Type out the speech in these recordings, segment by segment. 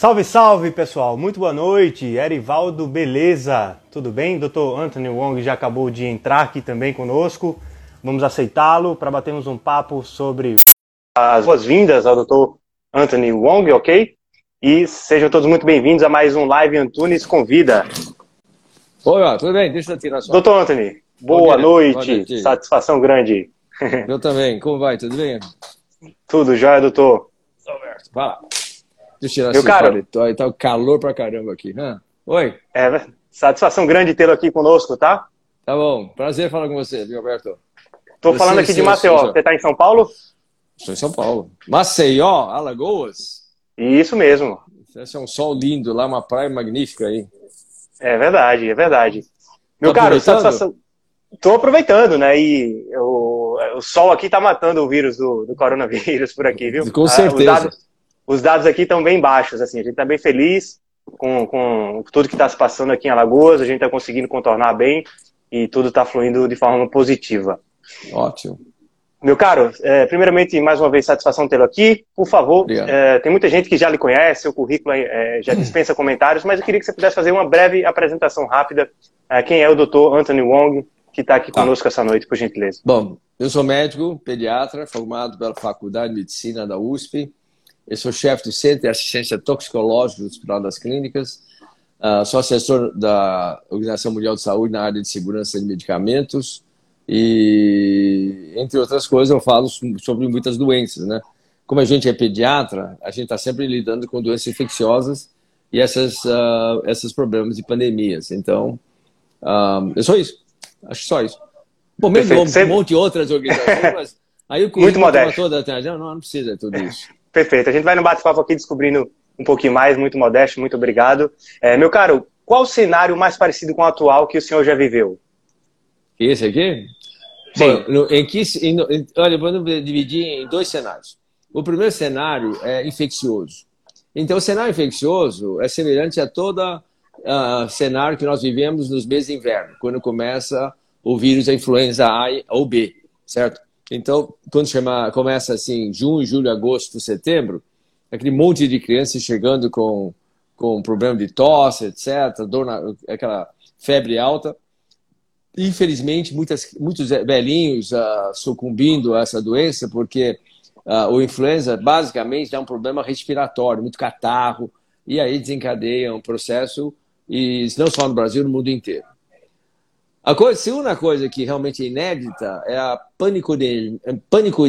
Salve, salve pessoal, muito boa noite. Erivaldo, beleza? Tudo bem? Dr. Anthony Wong já acabou de entrar aqui também conosco. Vamos aceitá-lo para batermos um papo sobre as boas-vindas ao Dr. Anthony Wong, ok? E sejam todos muito bem-vindos a mais um Live Antunes Convida. Oi, tudo bem? Deixa eu tirar só. Doutor Anthony, boa, noite. boa noite. Satisfação grande. Eu também. Como vai? Tudo bem? Tudo jóia, doutor. Alberto, vai lá. Deixa eu tirar Meu caro, paletó aí, tá o calor pra caramba aqui. Hã? Oi. É, satisfação grande tê-lo aqui conosco, tá? Tá bom. Prazer falar com você, viu, Alberto? Tô você, falando aqui de Maceió. Você tá em São Paulo? Estou em São Paulo. Maceió, Alagoas? Isso mesmo. Esse é um sol lindo lá, uma praia magnífica aí. É verdade, é verdade. Meu tá caro, satisfação. Tô aproveitando, né? E o, o sol aqui tá matando o vírus do, do coronavírus por aqui, viu? Com certeza. Ah, os, dados, os dados aqui estão bem baixos, assim. A gente tá bem feliz com, com tudo que está se passando aqui em Alagoas. A gente está conseguindo contornar bem e tudo está fluindo de forma positiva. Ótimo. Meu caro, é, primeiramente, mais uma vez, satisfação tê-lo aqui. Por favor, é, tem muita gente que já lhe conhece, o currículo é, já dispensa comentários, mas eu queria que você pudesse fazer uma breve apresentação rápida. É, quem é o doutor Anthony Wong, que está aqui tá. conosco essa noite, por gentileza? Bom, eu sou médico, pediatra, formado pela Faculdade de Medicina da USP. Eu sou chefe do Centro de Assistência Toxicológica do Hospital das Clínicas. Uh, sou assessor da Organização Mundial de Saúde na área de segurança de medicamentos e, entre outras coisas, eu falo sobre muitas doenças, né? Como a gente é pediatra, a gente está sempre lidando com doenças infecciosas e essas, uh, esses problemas de pandemias. Então, uh, é só isso. Acho só isso. Bom, mesmo um monte de outras organizações, mas aí o Muito modesto. toda não, não precisa de tudo isso. Perfeito. A gente vai no bate-papo aqui descobrindo um pouquinho mais. Muito modesto, muito obrigado. É, meu caro, qual o cenário mais parecido com o atual que o senhor já viveu? Esse aqui? Bom, no, em que, em, em, olha, vamos dividir em dois cenários. O primeiro cenário é infeccioso. Então, o cenário infeccioso é semelhante a todo uh, cenário que nós vivemos nos meses de inverno, quando começa o vírus da influenza A ou B, certo? Então, quando chama, começa assim, junho, julho, agosto, setembro, aquele monte de crianças chegando com, com problema de tosse, etc., dor na, aquela febre alta, infelizmente, muitas, muitos velhinhos uh, sucumbindo a essa doença, porque uh, o influenza basicamente dá um problema respiratório, muito catarro, e aí desencadeia um processo, e não só no Brasil, no mundo inteiro. A coisa, segunda coisa que realmente é inédita é a pânico, de,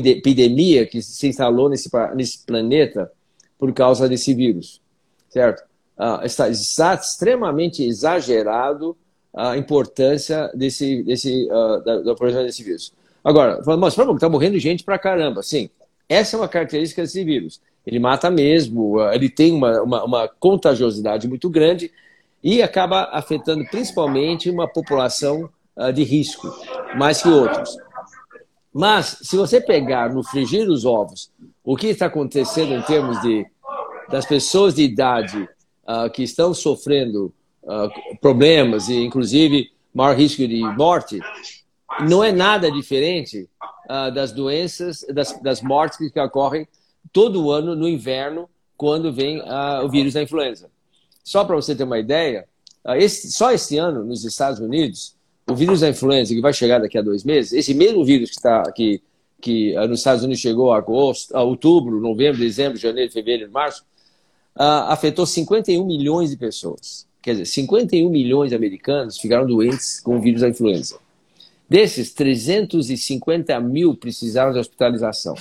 de epidemia que se instalou nesse, nesse planeta por causa desse vírus, certo? Uh, está, está extremamente exagerado a importância desse, desse, uh, da, da desse vírus. Agora, mas está morrendo gente pra caramba. Sim, essa é uma característica desse vírus. Ele mata mesmo, uh, ele tem uma, uma, uma, contagiosidade muito grande e acaba afetando principalmente uma população uh, de risco, mais que outros. Mas, se você pegar no frigir dos ovos o que está acontecendo em termos de das pessoas de idade que estão sofrendo uh, problemas e, inclusive, maior risco de morte, não é nada diferente uh, das doenças, das, das mortes que ocorrem todo ano no inverno, quando vem uh, o vírus da influenza. Só para você ter uma ideia, esse, só esse ano, nos Estados Unidos, o vírus da influenza, que vai chegar daqui a dois meses, esse mesmo vírus que está aqui, que nos Estados Unidos chegou a, agosto, a outubro, novembro, dezembro, janeiro, fevereiro, março, afetou 51 milhões de pessoas. Quer dizer, 51 milhões de americanos ficaram doentes com o vírus da influenza. Desses, 350 mil precisaram de hospitalização.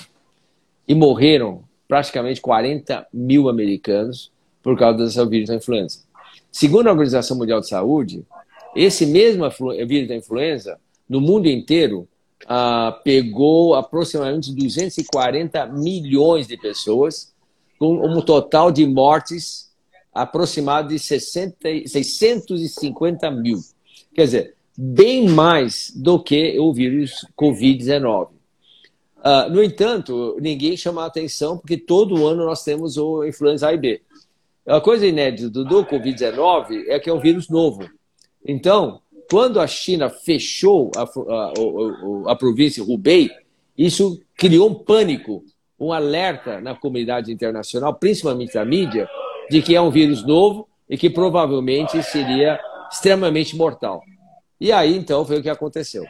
E morreram praticamente 40 mil americanos por causa desse vírus da influenza. Segundo a Organização Mundial de Saúde, esse mesmo vírus da influenza, no mundo inteiro, ah, pegou aproximadamente 240 milhões de pessoas, com um total de mortes aproximado de 60, 650 mil. Quer dizer, bem mais do que o vírus Covid-19. Uh, ah, no entanto, ninguém chama a atenção porque todo ano nós temos o influenza A e B. A coisa inédita do, do Covid-19 é que é um vírus novo. Então, quando a China fechou a, a, a, a província Hubei, isso criou um pânico, um alerta na comunidade internacional, principalmente na mídia, de que é um vírus novo e que provavelmente seria extremamente mortal. E aí, então, foi o que aconteceu.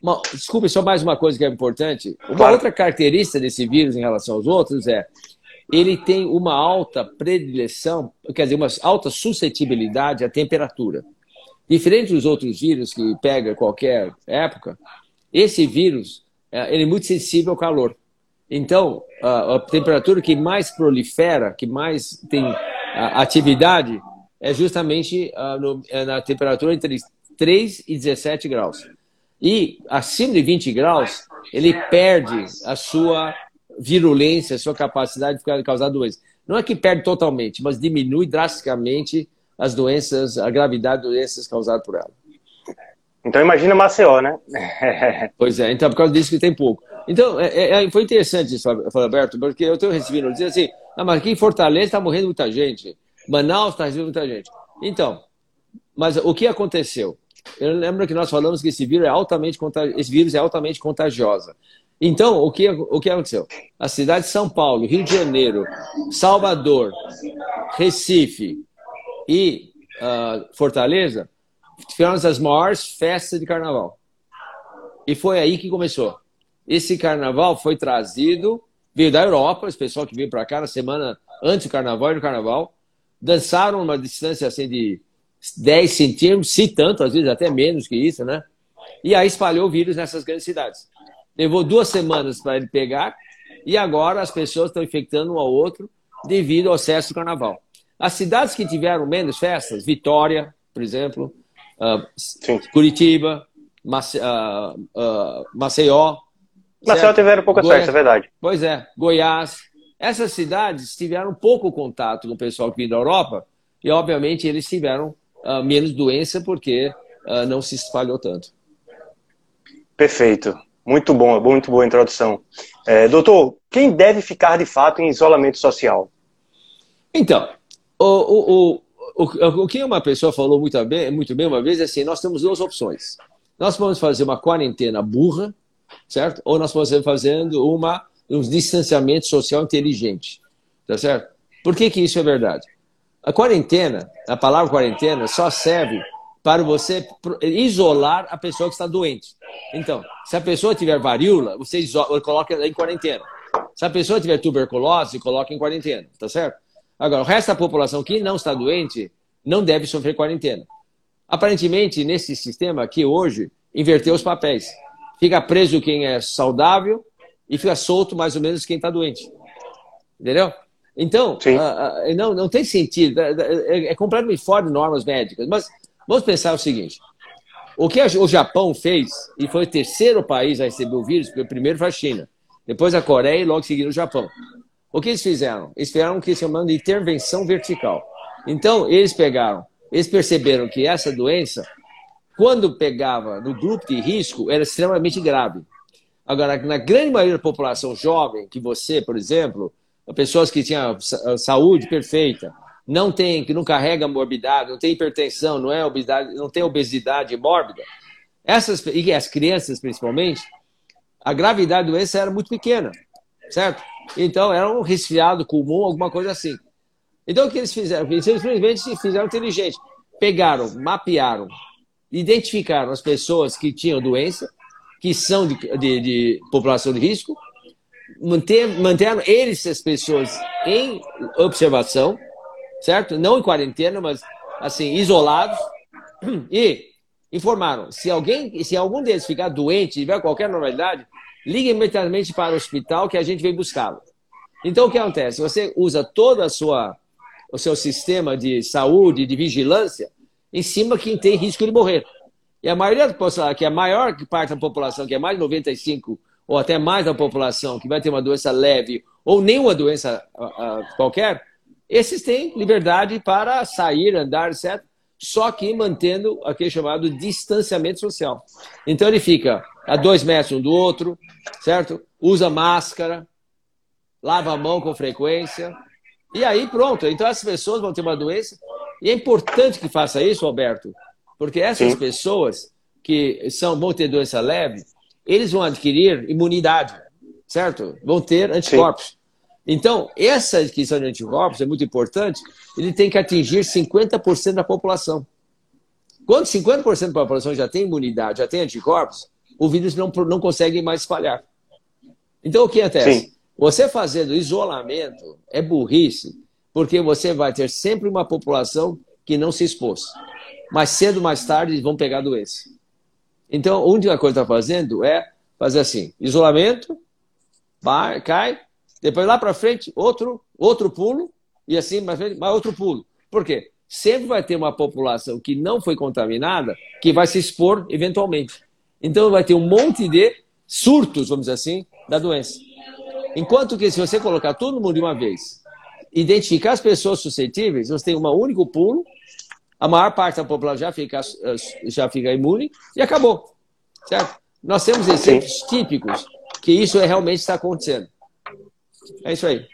Uma, desculpe, só mais uma coisa que é importante. Uma claro. outra característica desse vírus em relação aos outros é ele tem uma alta predileção, quer dizer, uma alta suscetibilidade à temperatura. Diferente dos outros vírus que pega qualquer época, esse vírus é, ele é muito sensível ao calor. Então, a, temperatura que mais prolifera, que mais tem atividade, é justamente é na temperatura entre 3 e 17 graus. E acima de 20 graus, ele perde a sua virulência, sua capacidade de causar doença. Não é que perde totalmente, mas diminui drasticamente as doenças, a gravidade de doenças causadas por ela. Então imagina Maceió, né? pois é, então por causa disso que tem pouco. Então, é, é, é foi interessante isso, Alberto, porque eu estou recebendo dizer assim, ah, mas aqui em Fortaleza está morrendo muita gente, Manaus está recebendo muita gente. Então, mas o que aconteceu? Eu lembro que nós falamos que esse vírus é altamente, esse vírus é altamente contagiosa. Então, o que, o que aconteceu? A cidade de São Paulo, Rio de Janeiro, Salvador, Recife e uh, Fortaleza tiveram as maiores festas de carnaval. E foi aí que começou. Esse carnaval foi trazido, veio da Europa, esse pessoal que veio para cá na semana antes do carnaval e do carnaval, dançaram uma distância assim de 10 centímetros, se tanto, às vezes até menos que isso, né? E aí espalhou o vírus nessas grandes cidades. Levou duas semanas para ele pegar e agora as pessoas estão infectando um ao outro devido ao excesso do carnaval. As cidades que tiveram menos festas, Vitória, por exemplo, uh, Curitiba, Mace, uh, uh, Maceió. Maceió tiveram poucas festas, é verdade. Pois é, Goiás. Essas cidades tiveram pouco contato com o pessoal que vinha da Europa e, obviamente, eles tiveram menos doença porque não se espalhou tanto. Perfeito. Muito bom, muito boa introdução. É, doutor, quem deve ficar de fato em isolamento social? Então, o, o, o, o, que uma pessoa falou muito bem, muito bem uma vez é assim: nós temos duas opções. Nós podemos fazer uma quarentena burra, certo? Ou nós podemos fazendo uma, um distanciamento social inteligente, tá certo? Por que, que isso é verdade? A quarentena, a palavra quarentena, só serve para você isolar a pessoa que está doente. Então, se a pessoa tiver varíola, você isola, coloca em quarentena. Se a pessoa tiver tuberculose, coloca em quarentena, tá certo? Agora, o resto da população que não está doente não deve sofrer quarentena. Aparentemente, nesse sistema aqui hoje, inverteu os papéis. Fica preso quem é saudável e fica solto mais ou menos quem está doente. Entendeu? Então, uh, uh, não, não tem sentido. É, é, é completamente fora de normas médicas. Mas vamos pensar o seguinte: o que o Japão fez, e foi o terceiro país a receber o vírus, porque o primeiro foi a China, depois a Coreia e logo seguindo o Japão. O que eles fizeram? Eles fizeram o que se chama de intervenção vertical. Então, eles pegaram, eles perceberam que essa doença, quando pegava no grupo de risco, era extremamente grave. Agora, na grande maioria da população jovem, que você, por exemplo, pessoas que tinham saúde perfeita, não tem, que não carrega morbidade, não tem hipertensão, não é obesidade, não tem obesidade mórbida, essas e as crianças principalmente, a gravidade da doença era muito pequena, certo? Então era um resfriado comum, alguma coisa assim. Então o que eles fizeram? Eles simplesmente fizeram inteligente, pegaram, mapearam, identificaram as pessoas que tinham doença, que são de, de, de população de risco, manter, manteram eles, as pessoas, em observação, certo? Não em quarentena, mas assim, isolados, e informaram, se alguém, se algum deles ficar doente, tiver qualquer normalidade, ligue imediatamente para o hospital que a gente vem buscá-lo. Então, o que acontece? Você usa toda a sua, o seu sistema de saúde, de vigilância, em cima quem tem risco de morrer. E a maioria da população, que é a maior parte da população, que é mais de 95 ou até mais da população que vai ter uma doença leve ou nenhuma doença uh, qualquer, esses têm liberdade para sair, andar, etc. Só que mantendo aquele chamado distanciamento social. Então ele fica a dois metros um do outro, certo? Usa máscara, lava a mão com frequência. E aí pronto. Então essas pessoas vão ter uma doença. E é importante que faça isso, Alberto, porque essas Sim. pessoas que são, vão ter doença leve, eles vão adquirir imunidade, certo? Vão ter anticorpos. Sim. Então, essa adquisição de anticorpos é muito importante. Ele tem que atingir 50% da população. Quando 50% da população já tem imunidade, já tem anticorpos, o vírus não, não consegue mais espalhar. Então, o que acontece? Sim. Você fazendo isolamento é burrice, porque você vai ter sempre uma população que não se expôs. Mais cedo ou mais tarde, eles vão pegar a doença. Então, a única coisa que está fazendo é fazer assim: isolamento, vai, cai, depois lá para frente, outro, outro pulo, e assim mais, frente, mais outro pulo. Por quê? Sempre vai ter uma população que não foi contaminada que vai se expor eventualmente. Então, vai ter um monte de surtos, vamos dizer assim, da doença. Enquanto que se você colocar todo mundo de uma vez, identificar as pessoas suscetíveis, você tem um único pulo, a maior parte da população já fica, já fica imune e acabou. Certo? Nós temos exemplos típicos que isso é, realmente está acontecendo. É isso aí.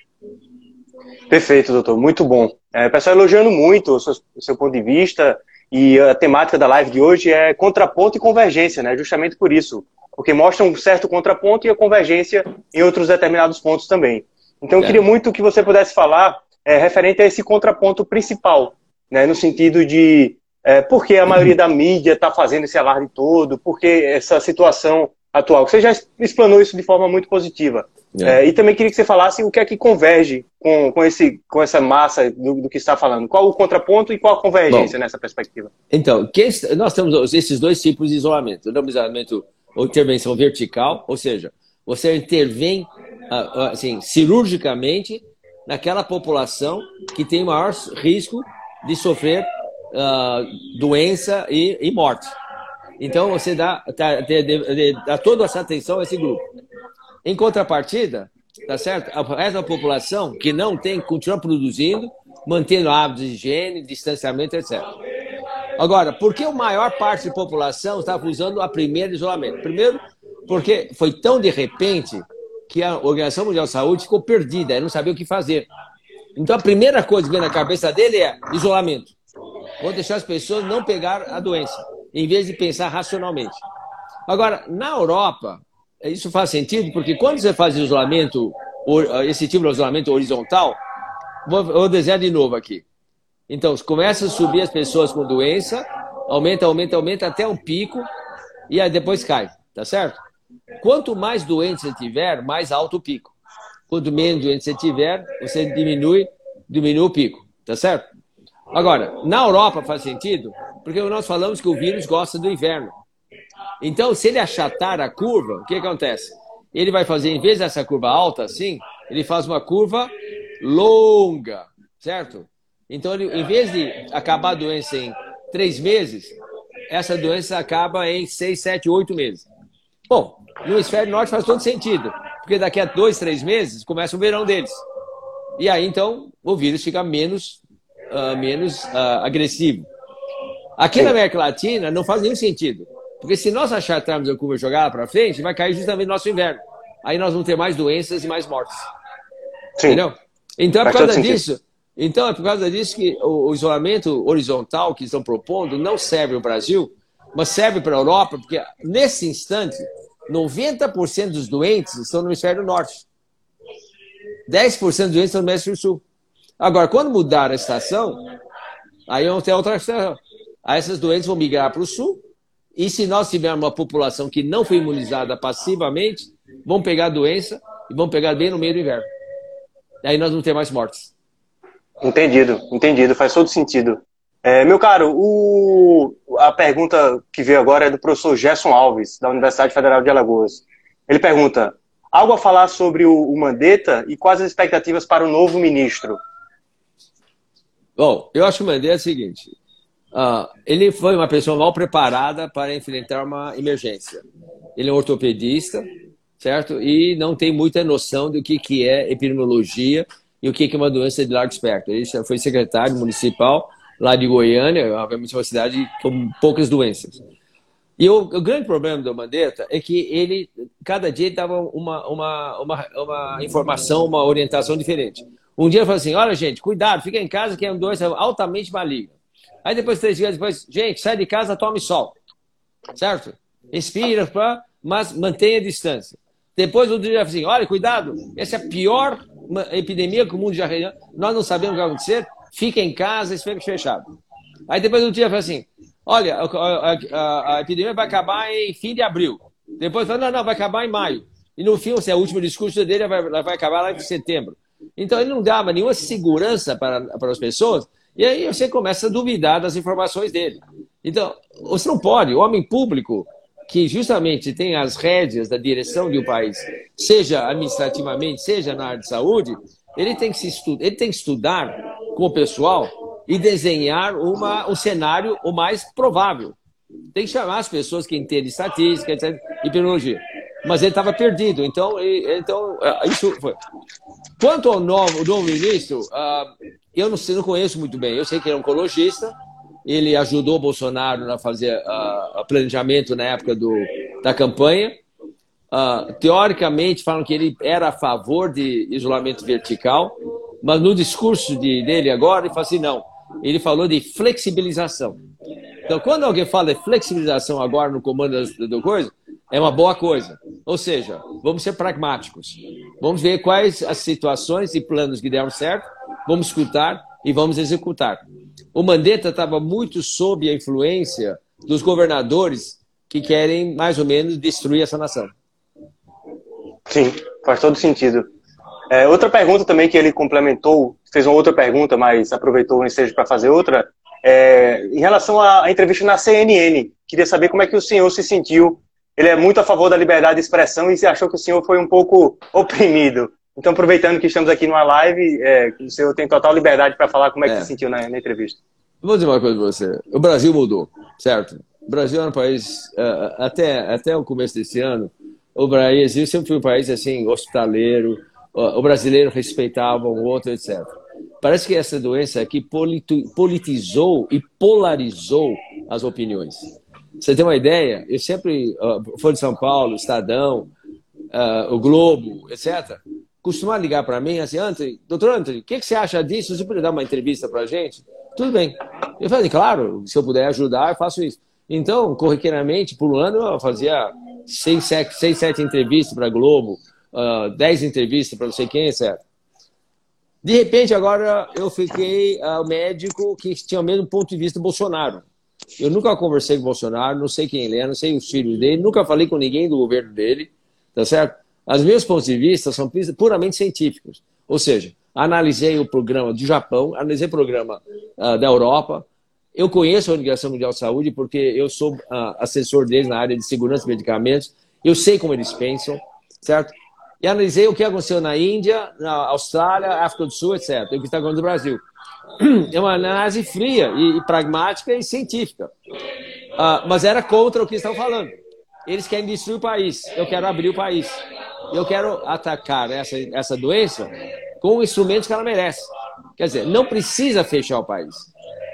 Perfeito, doutor. Muito bom. É, pessoal elogiando muito o seu, o seu ponto de vista e a temática da live de hoje é contraponto e convergência, né? Justamente por isso porque mostra um certo contraponto e a convergência em outros determinados pontos também. Então, eu queria muito que você pudesse falar é, referente a esse contraponto principal, né, no sentido de é, por que a maioria da mídia está fazendo esse alarde todo, por que essa situação atual. Você já explanou isso de forma muito positiva. É. É, e também queria que você falasse o que é que converge com, com, esse, com essa massa do, do que está falando. Qual o contraponto e qual a convergência Bom, nessa perspectiva? Então, nós temos esses dois tipos de isolamento. O isolamento ou intervenção vertical, ou seja, você intervém ah, ah, assim, cirurgicamente naquela população que tem maior risco de sofrer uh, doença e, e, morte. Então você dá, tá, de, de, dá toda essa atenção a esse grupo. Em contrapartida, tá certo? A resto da população que não tem continua produzindo, mantendo hábitos de higiene, distanciamento, etc. Agora, por que a maior parte da população estava usando a primeira isolamento? Primeiro, porque foi tão de repente que a Organização Mundial de Saúde ficou perdida, não sabia o que fazer. Então, a primeira coisa que vem na cabeça dele é isolamento. Vou deixar as pessoas não pegar a doença, em vez de pensar racionalmente. Agora, na Europa, isso faz sentido, porque quando você faz isolamento, esse tipo de isolamento horizontal, vou desenhar de novo aqui. Então, começa a subir as pessoas com doença, aumenta, aumenta, aumenta até um pico e aí depois cai, tá certo? Quanto mais doente você tiver, mais alto o pico. Quanto menos doente você tiver, você diminui, diminui o pico, tá certo? Agora, na Europa faz sentido, porque nós falamos que o vírus gosta do inverno. Então, se ele achatar a curva, o que acontece? Ele vai fazer, em vez dessa curva alta assim, ele faz uma curva longa, certo? Então, ele, em vez de acabar a doença em três meses, essa doença acaba em seis, sete, oito meses. Bom, no hemisfério norte faz todo sentido, porque daqui a dois, três meses começa o verão deles. E aí, então, o vírus fica menos, uh, menos uh, agressivo. Aqui na América Latina não faz nenhum sentido, porque se nós achatarmos a curva jogada para frente, vai cair justamente no nosso inverno. Aí nós vamos ter mais doenças e mais mortes. Sim. Entendeu? Então, é por causa disso, então, é por causa disso que o, isolamento horizontal que estão propondo não serve no Brasil, mas serve para a Europa, porque nesse instante, 90% dos doentes estão no hemisfério norte. 10% dos doentes estão no hemisfério sul. Agora, quando mudar a estação, aí vamos ter outra estação. Aí essas doentes vão migrar para o sul, e se nós tivermos uma população que não foi imunizada passivamente, vão pegar a doença e vão pegar bem no meio do inverno. Aí nós vamos ter mais mortes. Entendido, entendido, faz todo sentido. É, meu caro, o, a pergunta que veio agora é do professor Gerson Alves, da Universidade Federal de Alagoas. Ele pergunta: algo a falar sobre o, o Mandetta e quais as expectativas para o novo ministro? Bom, eu acho que o Mandetta é o seguinte: uh, ele foi uma pessoa mal preparada para enfrentar uma emergência. Ele é um ortopedista, certo? E não tem muita noção do que, que é epidemiologia e o que é uma doença de largo espectro. Ele foi secretário municipal lá de Goiânia, obviamente uma cidade com poucas doenças. E o, o, grande problema do Mandetta é que ele, cada dia, dava uma, uma, uma, uma informação, uma orientação diferente. Um dia ele falou assim: olha, gente, cuidado, fica em casa que é uma doença altamente maligna. Aí depois, três dias depois, gente, sai de casa, tome sol. Certo? Respira, mas mantenha a distância. Depois, outro dia assim: olha, cuidado, essa é a pior epidemia que o mundo já nós não sabemos o que vai acontecer, fica em casa, fica fechado. Aí depois do dia fala assim, olha, a, a, a, epidemia vai acabar em fim de abril. Depois fala, não, não, vai acabar em maio. E no fim, assim, o último discurso dele vai, vai acabar lá em setembro. Então ele não dava nenhuma segurança para, para as pessoas, e aí você começa a duvidar das informações dele. Então, você não pode, o homem público, que justamente tem as rédeas da direção de um país, seja administrativamente, seja na área de saúde, ele tem que, se estu ele tem que estudar com o pessoal e desenhar uma, um cenário o mais provável. Tem que chamar as pessoas que entendem estatística, etc., epidemiologia. Mas ele estava perdido, então, então é, isso foi. Quanto ao novo, novo ministro, uh, eu não, sei, não conheço muito bem. Eu sei que ele é oncologista, ele ajudou o Bolsonaro a fazer uh, planejamento na época do, da campanha. Uh, teoricamente, falam que ele era a favor de isolamento vertical, mas no discurso de, dele agora, ele fala assim: não, ele falou de flexibilização. Então, quando alguém fala de flexibilização agora no comando do coisa, é uma boa coisa. Ou seja, vamos ser pragmáticos. Vamos ver quais as situações e planos que deram certo, vamos escutar e vamos executar. O Mandetta estava muito sob a influência dos governadores que querem mais ou menos destruir essa nação. Sim, faz todo sentido. É, outra pergunta também que ele complementou, fez uma outra pergunta, mas aproveitou o ensejo para fazer outra, é, em relação à entrevista na CNN. Queria saber como é que o senhor se sentiu ele é muito a favor da liberdade de expressão e se achou que o senhor foi um pouco oprimido. Então, aproveitando que estamos aqui numa live, é, o senhor tem total liberdade para falar como é que é. se sentiu na, na, entrevista. Vou dizer uma coisa para você. O Brasil mudou, certo? O Brasil é um país, uh, até, até o começo desse ano, o Brasil sempre foi um país assim, hospitaleiro, o brasileiro respeitava o outro, etc. Parece que essa doença aqui politizou e polarizou as opiniões. Você tem uma ideia? Eu sempre, uh, Folha de São Paulo, Estadão, uh, o Globo, etc., costumam ligar para mim assim, Anthony, doutor Anthony, o que, que, você acha disso? Você poderia dar uma entrevista para a gente? Tudo bem. Eu falei, claro, se eu puder ajudar, eu faço isso. Então, corriqueiramente, por um ano, eu fazia seis, sete, seis, sete entrevistas para Globo, uh, dez entrevistas para não sei quem, etc. De repente, agora eu fiquei uh, médico que tinha o mesmo ponto de vista do Bolsonaro. Eu nunca conversei com o Bolsonaro, não sei quem ele é, não sei os filhos dele, nunca falei com ninguém do governo dele, tá certo? Os meus pontos de vista são puramente científicos. Ou seja, analisei o programa do Japão, analisei o programa uh, da Europa, eu conheço a Organização Mundial de Saúde porque eu sou uh, assessor deles na área de segurança de medicamentos, eu sei como eles pensam, certo? E analisei o que aconteceu na Índia, na Austrália, África do Sul, etc. E o que está acontecendo no Brasil é uma análise fria e, e pragmática e científica. Uh, mas era contra o que estão falando. Eles querem destruir o país. Eu quero abrir o país. Eu quero atacar essa, essa doença com instrumentos que ela merece. Quer dizer, não precisa fechar o país.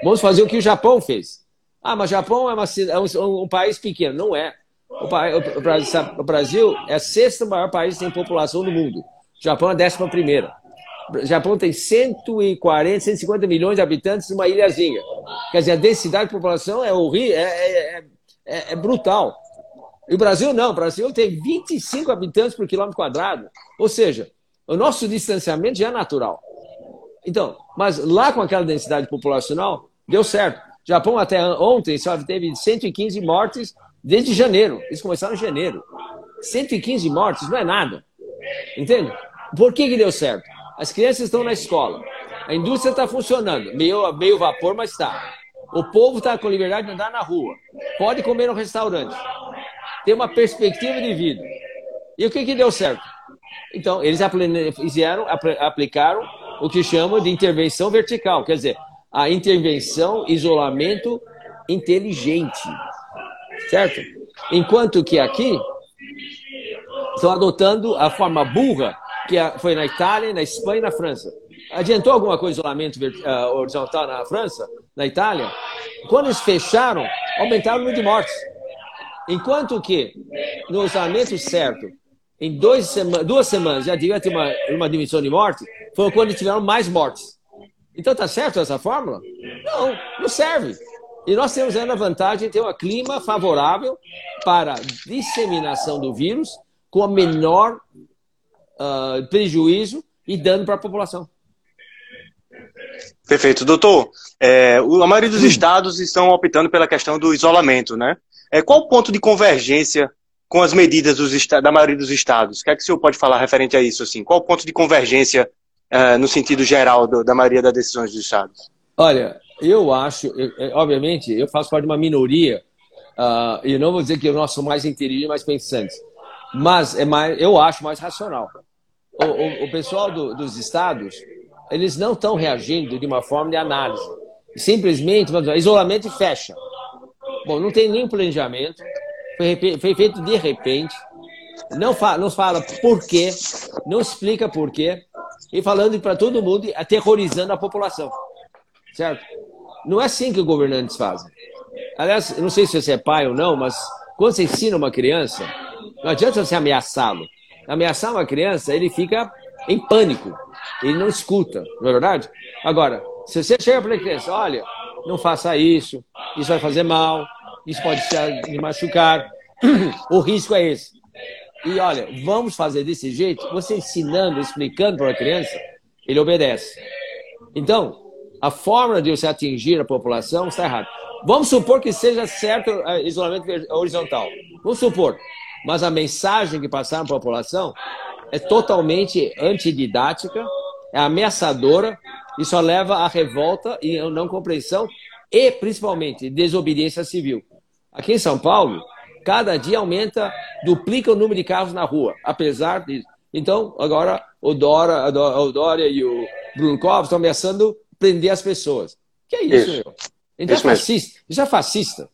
Vamos fazer o que o Japão fez. Ah, mas o Japão é, uma, é um, um, país pequeno. Não é. O, o, o, Brasil é o sexto maior país tem população do mundo. O Japão é a décima primeira. O Japão tem 140, 150 milhões de habitantes numa ilhazinha. Quer dizer, a densidade de população é horrível, é, é, é, é brutal. E o Brasil não, o Brasil tem 25 habitantes por quilômetro quadrado. Ou seja, o nosso distanciamento já é natural. Então, mas lá com aquela densidade populacional, deu certo. Japão até ontem só teve 115 mortes desde janeiro. Eles começaram em janeiro. 115 mortes não é nada. Entende? Por que, que deu certo? As crianças estão na escola. A indústria está funcionando. Meio, meio vapor, mas está. O povo está com liberdade de andar na rua. Pode comer no restaurante. Tem uma perspectiva de vida. E o que, que deu certo? Então, eles fizeram, aplicaram o que chamam de intervenção vertical. Quer dizer, a intervenção, isolamento inteligente. Certo? Enquanto que aqui estão adotando a forma burra que foi na Itália, na Espanha e na França. Adiantou alguma coisa isolamento uh, horizontal na França, na Itália? Quando eles fecharam, aumentaram o número de mortes. Enquanto que, no isolamento certo, em sema duas semanas já devia ter uma, uma diminuição de morte, foi quando tiveram mais mortes. Então tá certo essa fórmula? Não, não serve. E nós temos ainda a vantagem de ter um clima favorável para a disseminação do vírus com a menor uh, prejuízo e dando para a população. Perfeito. Doutor, é, a maioria dos estados estão optando pela questão do isolamento, né? É, qual o ponto de convergência com as medidas da maioria dos estados? O que é que o senhor pode falar referente a isso? Assim? Qual o ponto de convergência uh, no sentido geral do, da maioria das decisões dos estados? Olha, eu acho, eu, obviamente, eu faço parte de uma minoria, uh, e não vou dizer que eu não sou mais inteligente, mais pensante, mas é mais, eu acho mais racional. O, o, o pessoal do, dos estados, eles não estão reagindo de uma forma de análise. Simplesmente, isolamento e fecha. Bom, não tem nenhum planejamento, foi, foi feito de repente, não fala, não fala por quê, não explica por quê, e falando para todo mundo, aterrorizando a população. Certo? Não é assim que governantes fazem. Aliás, não sei se você é pai ou não, mas quando você ensina uma criança, não adianta você ameaçá-lo. Ameaçar uma criança, ele fica em pânico. Ele não escuta, não é verdade? Agora, se você chega para a criança, olha, não faça isso, isso vai fazer mal, isso pode te machucar, o risco é esse. E olha, vamos fazer desse jeito, você ensinando, explicando para a criança, ele obedece. Então, a forma de você atingir a população está errada. Vamos supor que seja certo o isolamento horizontal. Vamos supor. Mas a mensagem que passaram para a população é totalmente antididática, é ameaçadora e só leva à revolta e a não compreensão e, principalmente, desobediência civil. Aqui em São Paulo, cada dia aumenta, duplica o número de carros na rua, apesar disso. Então, agora o Dora, o Dória e o Bruno Covas estão ameaçando prender as pessoas. Que é isso, isso. meu? Então isso é fascista. Isso é fascista.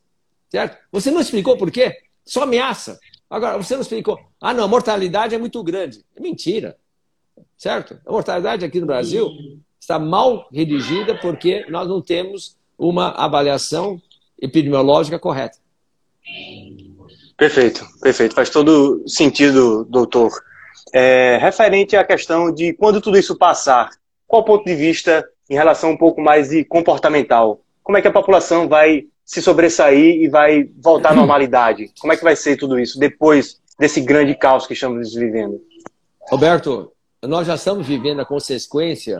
Certo? Você não explicou por quê? Só ameaça. Agora, você não explicou. Ah, não, a mortalidade é muito grande. É mentira. Certo? A mortalidade aqui no Brasil está mal redigida porque nós não temos uma avaliação epidemiológica correta. Perfeito, perfeito. Faz todo sentido, doutor. É, referente à questão de quando tudo isso passar, qual o ponto de vista em relação um pouco mais de comportamental? Como é que a população vai se sobressair e vai voltar à normalidade? Como é que vai ser tudo isso depois desse grande caos que estamos vivendo? Roberto, nós já estamos vivendo a consequência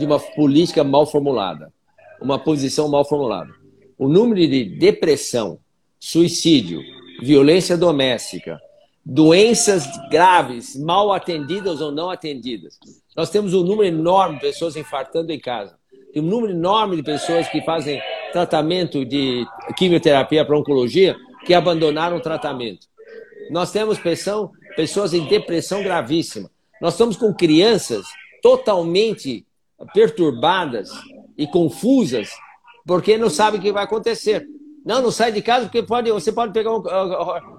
de uma política mal formulada, uma posição mal formulada. O número de depressão, suicídio, violência doméstica, doenças graves, mal atendidas ou não atendidas. Nós temos um número enorme de pessoas infartando em casa. Tem um número enorme de pessoas que fazem tratamento de quimioterapia para oncologia que abandonaram o tratamento. Nós temos pressão, pessoas em depressão gravíssima. Nós estamos com crianças totalmente perturbadas e confusas porque não sabem o que vai acontecer. Não, não sai de casa porque pode, você pode pegar um.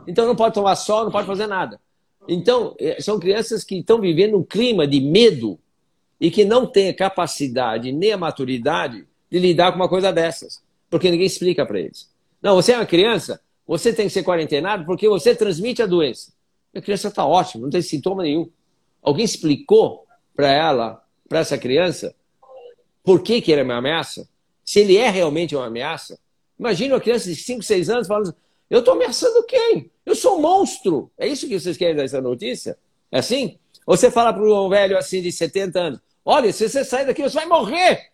Então não pode tomar sol, não pode fazer nada. Então, é, são crianças que estão vivendo um clima de medo e que não têm a capacidade nem a maturidade de lidar com uma coisa dessas, porque ninguém explica para eles. Não, você é uma criança, você tem que ser quarentenado porque você transmite a doença. A criança está ótima, não tem sintoma nenhum. Alguém explicou para ela, para essa criança, por que, que ele é uma ameaça? Se ele é realmente uma ameaça? Imagina uma criança de 5, 6 anos falando: Eu estou ameaçando quem? Eu sou um monstro. É isso que vocês querem dessa notícia? É assim? Ou você fala para um velho assim de 70 anos: Olha, se você sair daqui, você vai morrer.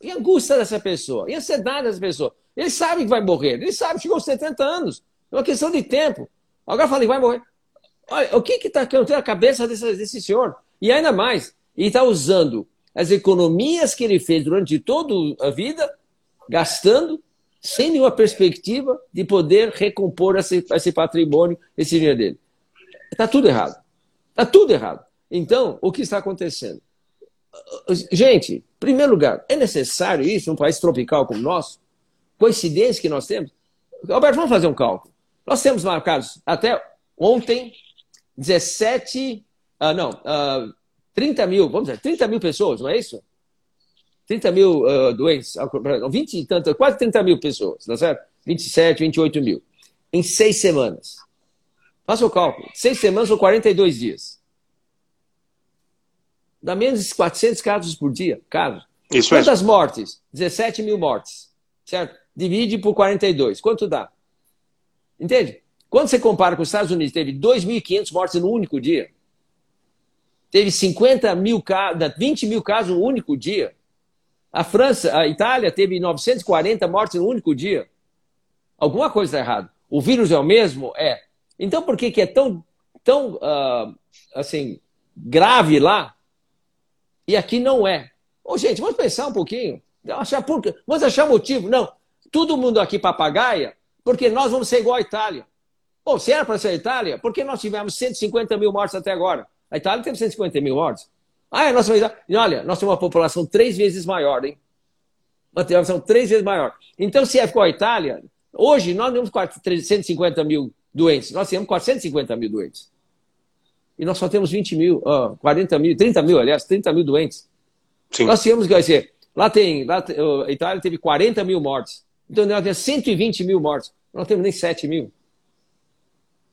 E angústia dessa pessoa, e ansiedade dessa pessoa. Ele sabe que vai morrer, ele sabe, chegou aos 70 anos. É uma questão de tempo. Agora fala que vai morrer. Olha, o que está na cabeça desse, desse senhor? E ainda mais, ele está usando as economias que ele fez durante toda a vida gastando sem nenhuma perspectiva de poder recompor esse, esse patrimônio, esse dinheiro dele. Está tudo errado. Está tudo errado. Então, o que está acontecendo? Gente, em primeiro lugar, é necessário isso num país tropical como o nosso? Coincidência que nós temos? Alberto, vamos fazer um cálculo. Nós temos marcados até ontem 17, ah, não, ah, 30 mil, vamos dizer, 30 mil pessoas, não é isso? 30 mil uh, doentes, 20 e tanto, quase 30 mil pessoas, tá certo? 27, 28 mil. Em seis semanas. Faça o cálculo. Seis semanas ou 42 dias. Dá menos de 400 casos por dia, casos. Isso Quantas mesmo. mortes? 17 mil mortes, certo? Divide por 42. Quanto dá? Entende? Quando você compara com os Estados Unidos, teve 2.500 mortes no único dia. Teve 50 mil casos, 20 mil casos no único dia. A França, a Itália teve 940 mortes no único dia. Alguma coisa está errada. O vírus é o mesmo? É. Então por que, que é tão, tão uh, assim, grave lá e aqui não é? Ô, gente, vamos pensar um pouquinho. Achar por... Vamos achar motivo. Não, todo mundo aqui papagaia, porque nós vamos ser igual à Itália. Pô, se era para ser a Itália, por que nós tivemos 150 mil mortes até agora? A Itália teve 150 mil mortes. Ah, é, nós olha, nós temos uma população três vezes maior, hein? Uma população três vezes maior. Então, se é igual a Itália, hoje nós temos 150 mil doentes, nós temos 450 mil doentes. E nós só temos 20 mil, uh, 40 mil, 30 mil, aliás, 30 mil doentes. Sim. Nós tínhamos, quer dizer, lá tem, lá, a Itália teve 40 mil mortes. Então nós temos 120 mil mortes. Nós não temos nem 7 mil.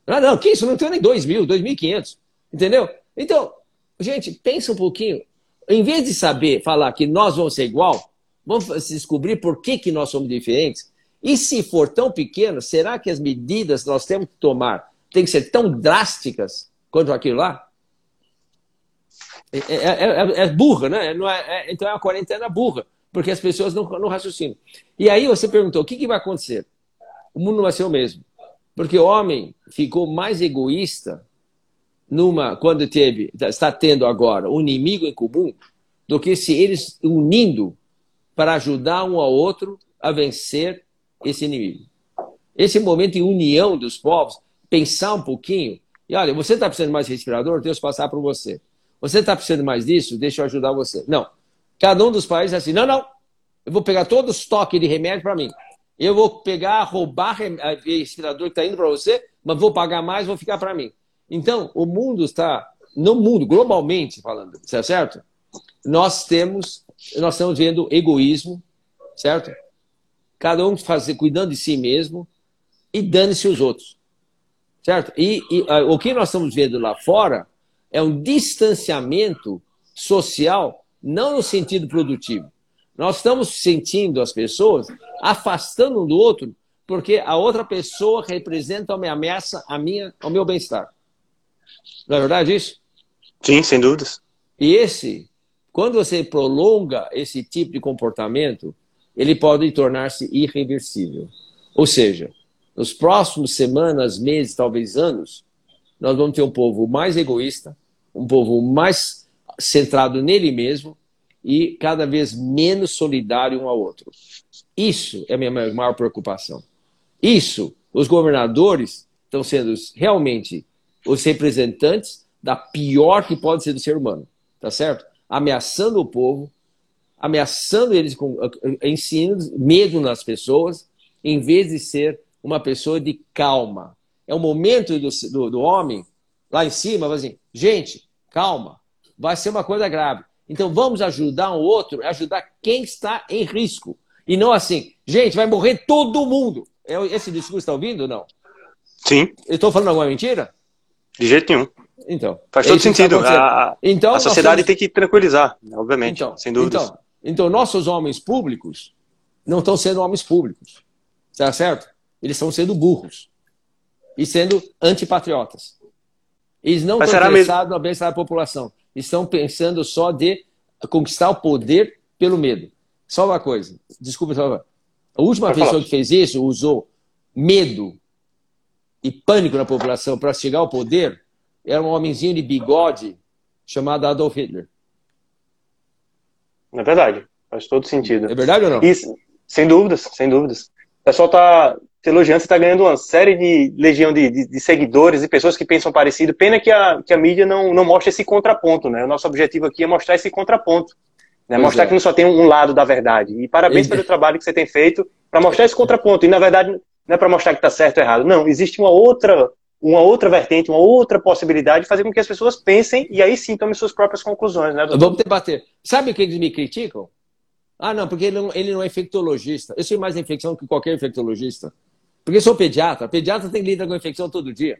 Ah, não, que isso? Não tem nem 2 mil, 2.500. Entendeu? Então, gente, pensa um pouquinho. Em vez de saber falar que nós vamos ser igual, vamos descobrir por que, que nós somos diferentes. E se for tão pequeno, será que as medidas que nós temos que tomar têm que ser tão drásticas quanto aquilo lá? É, é, é, é burra, né? É, então é uma quarentena burra, porque as pessoas não, não raciocinam. E aí você perguntou: o que, que vai acontecer? O mundo não vai ser o mesmo. Porque o homem ficou mais egoísta numa quando teve está tendo agora um inimigo em comum do que se eles unindo para ajudar um ao outro a vencer esse inimigo. Esse momento de união dos povos, pensar um pouquinho e olha, você está precisando mais respirador, Deus passar para você. Você está precisando mais disso, deixa eu ajudar você. Não. Cada um dos países é assim, não, não. Eu vou pegar todo o estoque de remédio para mim. Eu vou pegar, roubar respirador que está indo para você, mas vou pagar mais, vou ficar para mim. Então, o mundo está, no mundo, globalmente falando, certo? Nós temos, nós estamos vendo egoísmo, certo? Cada um fazer, cuidando de si mesmo e dane-se os outros, certo? E, e uh, o que nós estamos vendo lá fora é um distanciamento social, não no sentido produtivo, nós estamos sentindo as pessoas afastando um do outro porque a outra pessoa representa uma ameaça a minha, ao meu bem-estar. Não é verdade isso? Sim, sem dúvidas. E esse, quando você prolonga esse tipo de comportamento, ele pode tornar-se irreversível. Ou seja, nos próximos semanas, meses, talvez anos, nós vamos ter um povo mais egoísta, um povo mais centrado nele mesmo, e cada vez menos solidário um ao outro. Isso é a minha maior preocupação. Isso, os governadores estão sendo realmente os representantes da pior que pode ser do ser humano, tá certo? Ameaçando o povo, ameaçando eles com ensinos, medo nas pessoas, em vez de ser uma pessoa de calma. É o momento do, do, do homem lá em cima, assim, gente, calma, vai ser uma coisa grave. Então vamos ajudar um outro, ajudar quem está em risco. E não assim, gente, vai morrer todo mundo. É esse discurso está ouvindo ou não? Sim. Eu estou falando alguma mentira? De jeito nenhum. Então. Faz todo sentido. A, então, a sociedade somos... tem que tranquilizar, obviamente, então, sem dúvidas. Então, então, nossos homens públicos não estão sendo homens públicos. Tá certo? Eles estão sendo burros. E sendo antipatriotas. Eles não Mas estão interessados no bem-estar da população estão pensando só de conquistar o poder pelo medo. Só uma coisa, desculpa, só a última Pode pessoa falar. que fez isso usou medo e pânico na população para chegar ao poder era um homenzinho de bigode chamado Adolf Hitler. É verdade, faz todo sentido. É verdade ou não? Isso, sem dúvidas, sem dúvidas. O pessoal está elogiando, você está ganhando uma série de legião de, de, de, seguidores e pessoas que pensam parecido. Pena que a, que a mídia não, não mostra esse contraponto, né? O nosso objetivo aqui é mostrar esse contraponto. Né? Mostrar é. que não só tem um lado da verdade. E parabéns pelo trabalho que você tem feito para mostrar esse contraponto. E, na verdade, não é para mostrar que está certo ou errado. Não, existe uma outra, uma outra vertente, uma outra possibilidade de fazer com que as pessoas pensem e aí sim tomem suas próprias conclusões. Né, Vamos debater. Sabe o que eles me criticam? Ah, não, porque ele não, ele não é infectologista. Eu sei mais infecção que qualquer infectologista. Porque eu sou pediatra. Pediatra tem que lidar com infecção todo dia.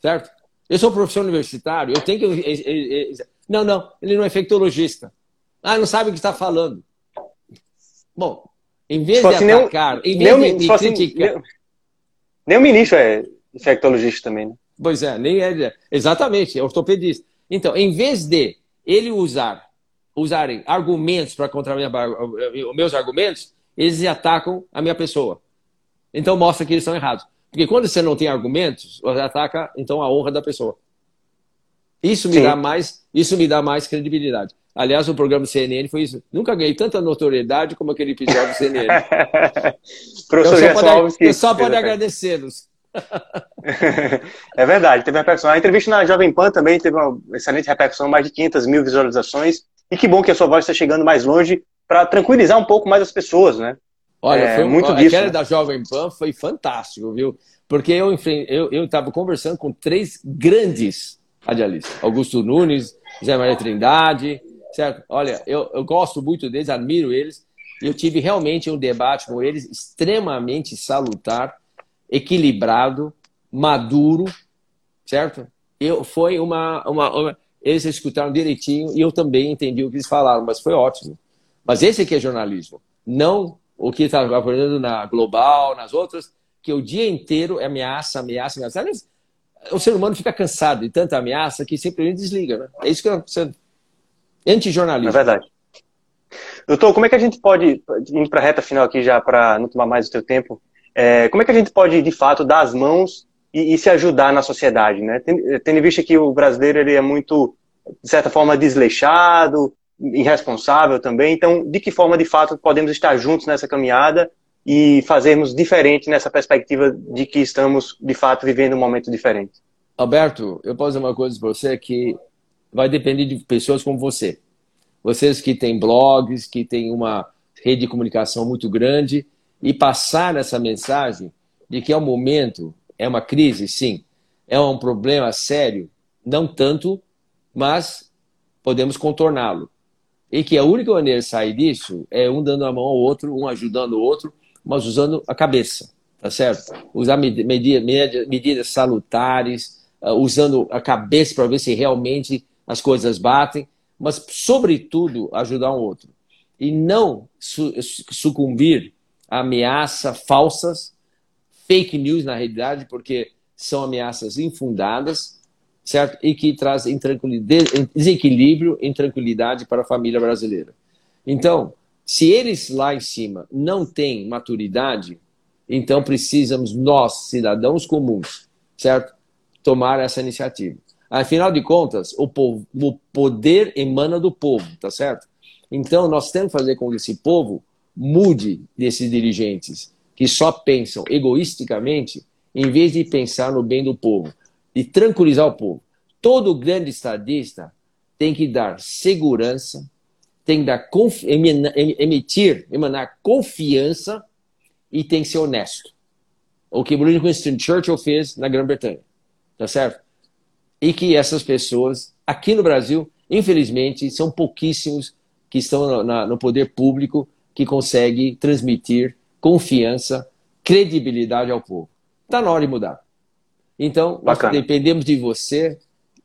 Certo? Eu sou professor universitário, eu tenho que. Não, não, ele não é infectologista. Ah, não sabe o que está falando. Bom, em vez de atacar, nem, em vez nem, de, de criticar. Assim, nem, o ministro é infectologista também, né? Pois é, nem é. Exatamente, é ortopedista. Então, em vez de ele usar usarem argumentos para contra os meus argumentos, eles atacam a minha pessoa. Então mostra que eles estão errados. Porque quando você não tem argumentos, você ataca então a honra da pessoa. Isso me Sim. dá mais, isso me dá mais credibilidade. Aliás, o programa CNN foi isso. Nunca ganhei tanta notoriedade como aquele episódio do CNN. Professor eu só pode, eu só pode agradecê-los. é verdade, teve repercussão. A entrevista na Jovem Pan também teve uma excelente repercussão, mais de 500 mil visualizações. E que bom que a sua voz está chegando mais longe para tranquilizar um pouco mais as pessoas, né? Olha, é, foi um, muito disso. Aquela né? da Jovem Pan foi fantástico, viu? Porque eu eu estava conversando com três grandes radialistas: Augusto Nunes, Zé Maria Trindade, certo? Olha, eu, eu gosto muito deles, admiro eles. Eu tive realmente um debate com eles extremamente salutar, equilibrado, maduro, certo? Eu, foi uma, uma, uma eles escutaram direitinho e eu também entendi o que eles falaram, mas foi ótimo. Mas esse aqui é jornalismo, não o que está aprendendo na Global, nas outras, que o dia inteiro é ameaça, ameaça, ameaça. O ser humano fica cansado de tanta ameaça que simplesmente desliga. Né? É isso que está acontecendo. Antijornalismo. É verdade. Doutor, como é que a gente pode, indo para a reta final aqui já, para não tomar mais o teu tempo, é, como é que a gente pode, de fato, dar as mãos e, e, se ajudar na sociedade, né? Tendo visto que o brasileiro ele é muito, de certa forma, desleixado, irresponsável também. Então, de que forma, de fato, podemos estar juntos nessa caminhada e fazermos diferente nessa perspectiva de que estamos, de fato, vivendo um momento diferente? Alberto, eu posso dizer uma coisa para você que vai depender de pessoas como você. Vocês que têm blogs, que têm uma rede de comunicação muito grande e passar essa mensagem de que é o momento é uma crise? Sim. É um problema sério? Não tanto, mas podemos contorná-lo. E que a única maneira de sair disso é um dando a mão ao outro, um ajudando o outro, mas usando a cabeça, tá certo? Usar medidas, salutares, uh, usando a cabeça para ver se realmente as coisas batem, mas, sobretudo, ajudar um outro. E não su sucumbir a ameaças falsas fake news na realidade, porque são ameaças infundadas, certo? E que trazem desequilíbrio e intranquilidade para a família brasileira. Então, se eles lá em cima não têm maturidade, então precisamos nós, cidadãos comuns, certo? Tomar essa iniciativa. Afinal de contas, o, povo, o poder emana do povo, tá certo? Então, nós temos que fazer com que esse povo mude desses dirigentes que só pensam egoisticamente, em vez de pensar no bem do povo, de tranquilizar o povo. Todo grande estadista tem que dar segurança, tem que dar emitir, emanar confiança e tem que ser honesto. O que Winston Churchill fez na Grã-Bretanha. Tá certo? E que essas pessoas, aqui no Brasil, infelizmente, são pouquíssimos que estão no, no poder público que conseguem transmitir confiança, credibilidade ao povo. Está na hora de mudar. Então, Bacana. nós dependemos de você,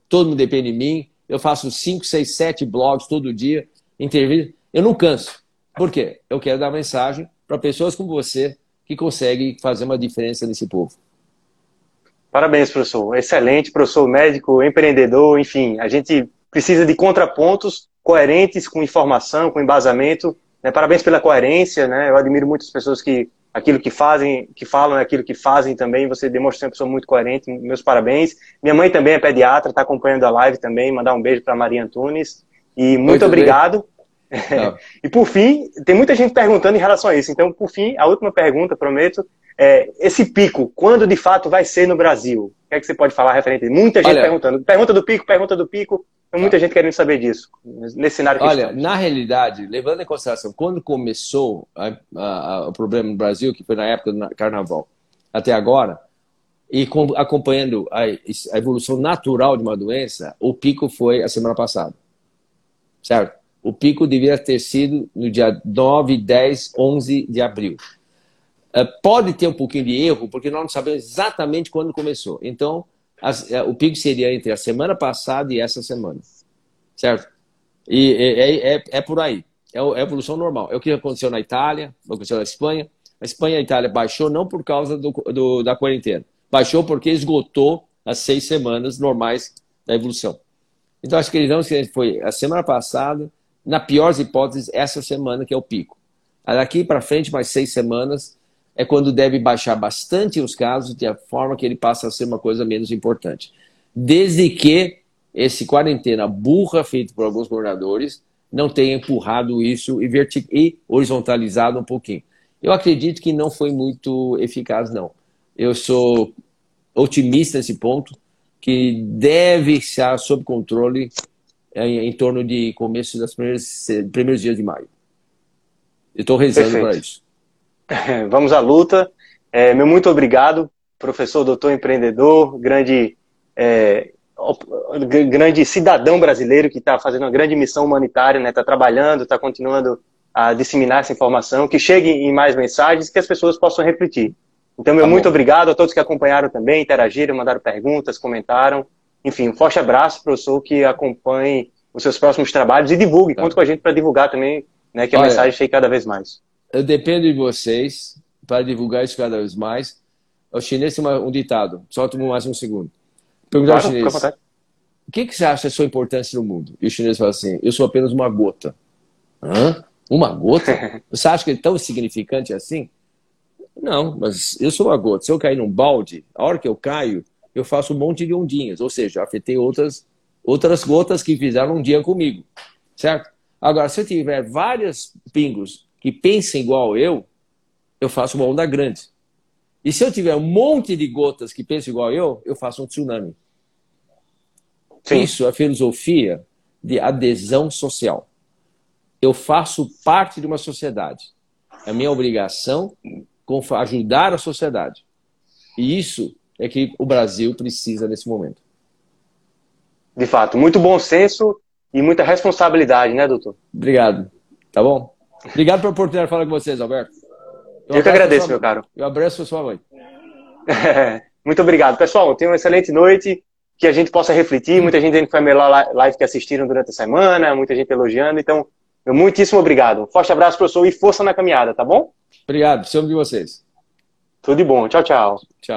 todo mundo depende de mim. Eu faço 5, 6, 7 blogs todo dia, entrevistas. Eu não canso. Por quê? Eu quero dar mensagem para pessoas como você que conseguem fazer uma diferença nesse povo. Parabéns, professor. Excelente, professor médico, empreendedor, enfim. A gente precisa de contrapontos coerentes, com informação, com embasamento, né? Parabéns pela coerência, né? Eu admiro muitas pessoas que aquilo que fazem, que falam é aquilo que fazem também. Você demonstra ser uma pessoa muito coerente. Meus parabéns. Minha mãe também é pediatra, está acompanhando a live também. Mandar um beijo para Maria Antunes. E muito, muito obrigado. e por fim, tem muita gente perguntando em relação a isso. Então, por fim, a última pergunta, prometo, é esse pico, quando de fato vai ser no Brasil? O que é que você pode falar referente? Muita gente Olha, perguntando. Pergunta do pico, pergunta do pico. Tem muita gente querendo saber disso, nesse cenário que Olha, estamos. na realidade, levando em consideração, quando começou a, a, a, o problema no Brasil, que foi na época do carnaval, até agora, e com, acompanhando a, evolução natural de uma doença, o pico foi a semana passada. Certo? O pico devia ter sido no dia 9, 10, 11 de abril. Uh, pode ter um pouquinho de erro, porque nós não sabemos exatamente quando começou. Então, as, é, o pico seria entre a semana passada e essa semana. Certo? E é, é, é por aí. É, é a evolução normal. É o que aconteceu na Itália, que aconteceu na Espanha. A Espanha e a Itália baixou não por causa do, do, da quarentena. Baixou porque esgotou as seis semanas normais da evolução. Então, acho que eles vão foi a semana passada, na pior das hipóteses, essa semana que é o pico. Daqui para frente, mais seis semanas, é quando deve baixar bastante os casos, de a forma que ele passa a ser uma coisa menos importante. Desde que esse quarentena burra feito por alguns governadores não tenha empurrado isso e, e horizontalizado um pouquinho. Eu acredito que não foi muito eficaz, não. Eu sou otimista nesse ponto, que deve estar sob controle em, em torno de começo dos primeiros, primeiros dias de maio. estou rezando para isso. Vamos à luta. É, meu muito obrigado, professor, doutor empreendedor, grande, é, grande cidadão brasileiro que está fazendo uma grande missão humanitária, está né? Tá trabalhando, está continuando a disseminar essa informação, que chegue em mais mensagens, que as pessoas possam refletir. Então, meu tá muito obrigado a todos que acompanharam também, interagiram, mandaram perguntas, comentaram. Enfim, um forte abraço, professor, que acompanhe os seus próximos trabalhos e divulgue, tá. conta com a gente para divulgar também, né, que a Olha, mensagem chegue cada vez mais. Eu dependo de vocês para divulgar isso cada vez mais. O chinês tem um ditado, solta mais um segundo. Perguntar claro, ao chinês, o que, que você acha da sua importância no mundo? E o chinês fala assim, eu sou apenas uma gota. Hã? Uma gota? Você acha que é tão insignificante assim? Não, mas eu sou uma gota. Se eu cair num balde, a hora que eu caio, eu faço um monte de ondinhas. Ou seja, afetei outras, outras gotas que fizeram um dia comigo. Certo? Agora, se eu tiver vários pingos que pensem igual eu, eu faço uma onda grande. E se eu tiver um monte de gotas que pensam igual eu, eu faço um tsunami. Sim. Isso é a filosofia de adesão social. Eu faço parte de uma sociedade. É minha obrigação ajudar a sociedade. E isso é que o Brasil precisa nesse momento. De fato, muito bom senso e muita responsabilidade, né, doutor? Obrigado. Tá bom? Obrigado pela oportunidade de falar com vocês, Alberto. Eu, eu que agradeço, meu caro. Eu abraço a sua mãe. muito obrigado. Pessoal, tenha uma excelente noite, que a gente possa refletir. Muita gente foi a melhor live que assistiram durante a semana, muita gente elogiando. Então, muitíssimo obrigado. Um forte abraço, professor, e força na caminhada, tá bom? Obrigado, somos de vocês. Tudo de bom. Tchau, tchau. Tchau.